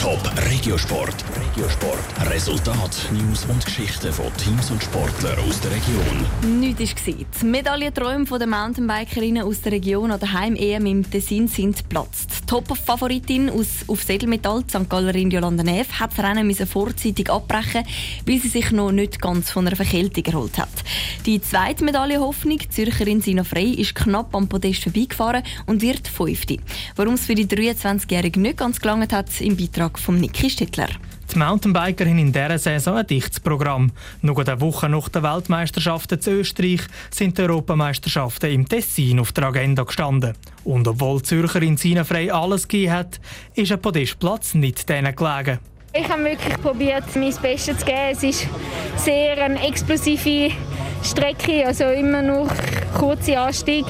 Top Regiosport. Regiosport. Resultat, News und Geschichten von Teams und Sportlern aus der Region. Nichts war. Die Medaillenträume der Mountainbikerinnen aus der Region an der Heim-EM im Tessin sind geplatzt. Top-Favoritin auf Sedelmetall, St. Gallerin Jolanda Neff, hat das Rennen vorzeitig abbrechen, weil sie sich noch nicht ganz von einer Verkältung erholt hat. Die zweite Medaillenhoffnung, Zürcherin Sina Frey, ist knapp am Podest vorbeigefahren und wird Fünfte. Warum es für die 23-Jährige nicht ganz gelangt hat, im Beitrag von Niki Stittler. Die Mountainbiker haben in dieser Saison ein dichtes Programm. Nur eine Woche nach den Weltmeisterschaften zu Österreich sind die Europameisterschaften im Tessin auf der Agenda gestanden. Und obwohl die Zürcherin Sina Frey alles gegeben hat, ist ein Podestplatz nicht denen gelegen. Ich habe wirklich probiert, mein Bestes zu geben. Es ist sehr eine explosive Strecke, also immer nur kurze Anstieg.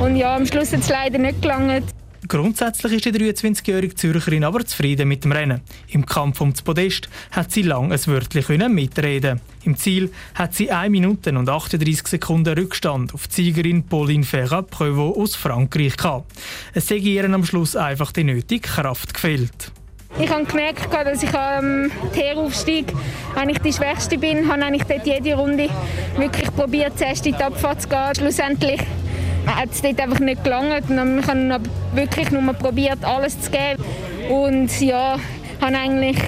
Und ja, am Schluss hat es leider nicht gelangt. Grundsätzlich ist die 23-jährige Zürcherin aber zufrieden mit dem Rennen. Im Kampf ums Podest hat sie lang ein Wörtchen mitreden. Im Ziel hat sie 1 Minute und 38 Sekunden Rückstand auf die Siegerin Pauline Ferrat-Prevot aus Frankreich gehabt. Es sei ihr am Schluss einfach die nötige Kraft gefehlt. Ich habe gemerkt, dass ich am Teeraufstieg eigentlich die Schwächste bin. Ich habe eigentlich dort jede Runde wirklich probiert, zuerst in die Abfahrt zu gehen. Schlussendlich hat es dort einfach nicht gelangt. Ich habe wirklich nur probiert, alles zu geben. Und ja, habe eigentlich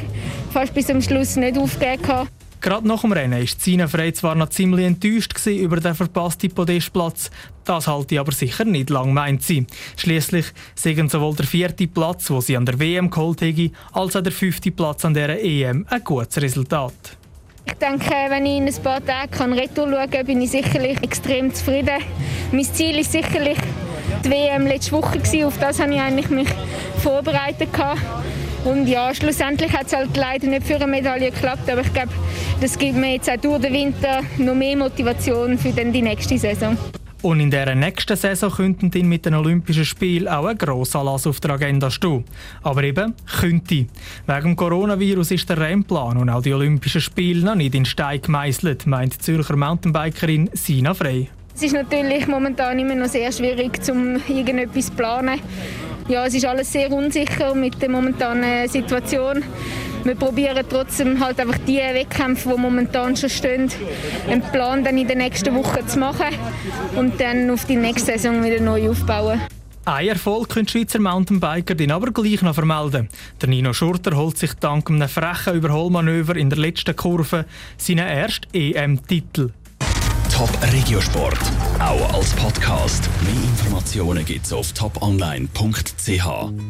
fast bis zum Schluss nicht aufgegeben. Gerade nach dem Rennen war Sina Frey zwar noch ziemlich enttäuscht über den verpassten Podestplatz, das halte aber sicher nicht lang, meint sie. Schliesslich seien sowohl der vierte Platz, wo sie an der WM geholt hätte, als auch der fünfte Platz an der EM ein gutes Resultat. Denke, wenn ich in ein paar Tagen Retour schauen kann, bin ich sicherlich extrem zufrieden. Mein Ziel ist sicherlich die WM letzte Woche. Auf das habe ich eigentlich mich vorbereitet. Und ja, schlussendlich hat es halt leider nicht für eine Medaille geklappt. Aber ich glaube, das gibt mir jetzt auch durch den Winter noch mehr Motivation für die nächste Saison. Und in der nächsten Saison könnten dann mit den Olympischen Spielen auch ein grosser Anlass auf der Agenda stehen. Aber eben könnte. Wegen Coronavirus ist der Rennplan und auch die Olympischen Spiele noch nicht in Stein gemeißelt, meint die Zürcher Mountainbikerin Sina Frey. Es ist natürlich momentan immer noch sehr schwierig, um irgendetwas zu planen. Ja, es ist alles sehr unsicher mit der momentanen Situation wir probieren trotzdem halt einfach die Wettkämpfe, die momentan schon stehen, einen Plan dann in den nächsten Wochen zu machen und dann auf die nächste Saison wieder neu aufbauen. Ein Erfolg können die Schweizer Mountainbiker den aber gleich noch vermelden. Der Nino Schurter holt sich dank einem frechen Überholmanöver in der letzten Kurve seinen ersten EM-Titel. Top Regiosport, auch als Podcast. Mehr Informationen gibt's auf toponline.ch.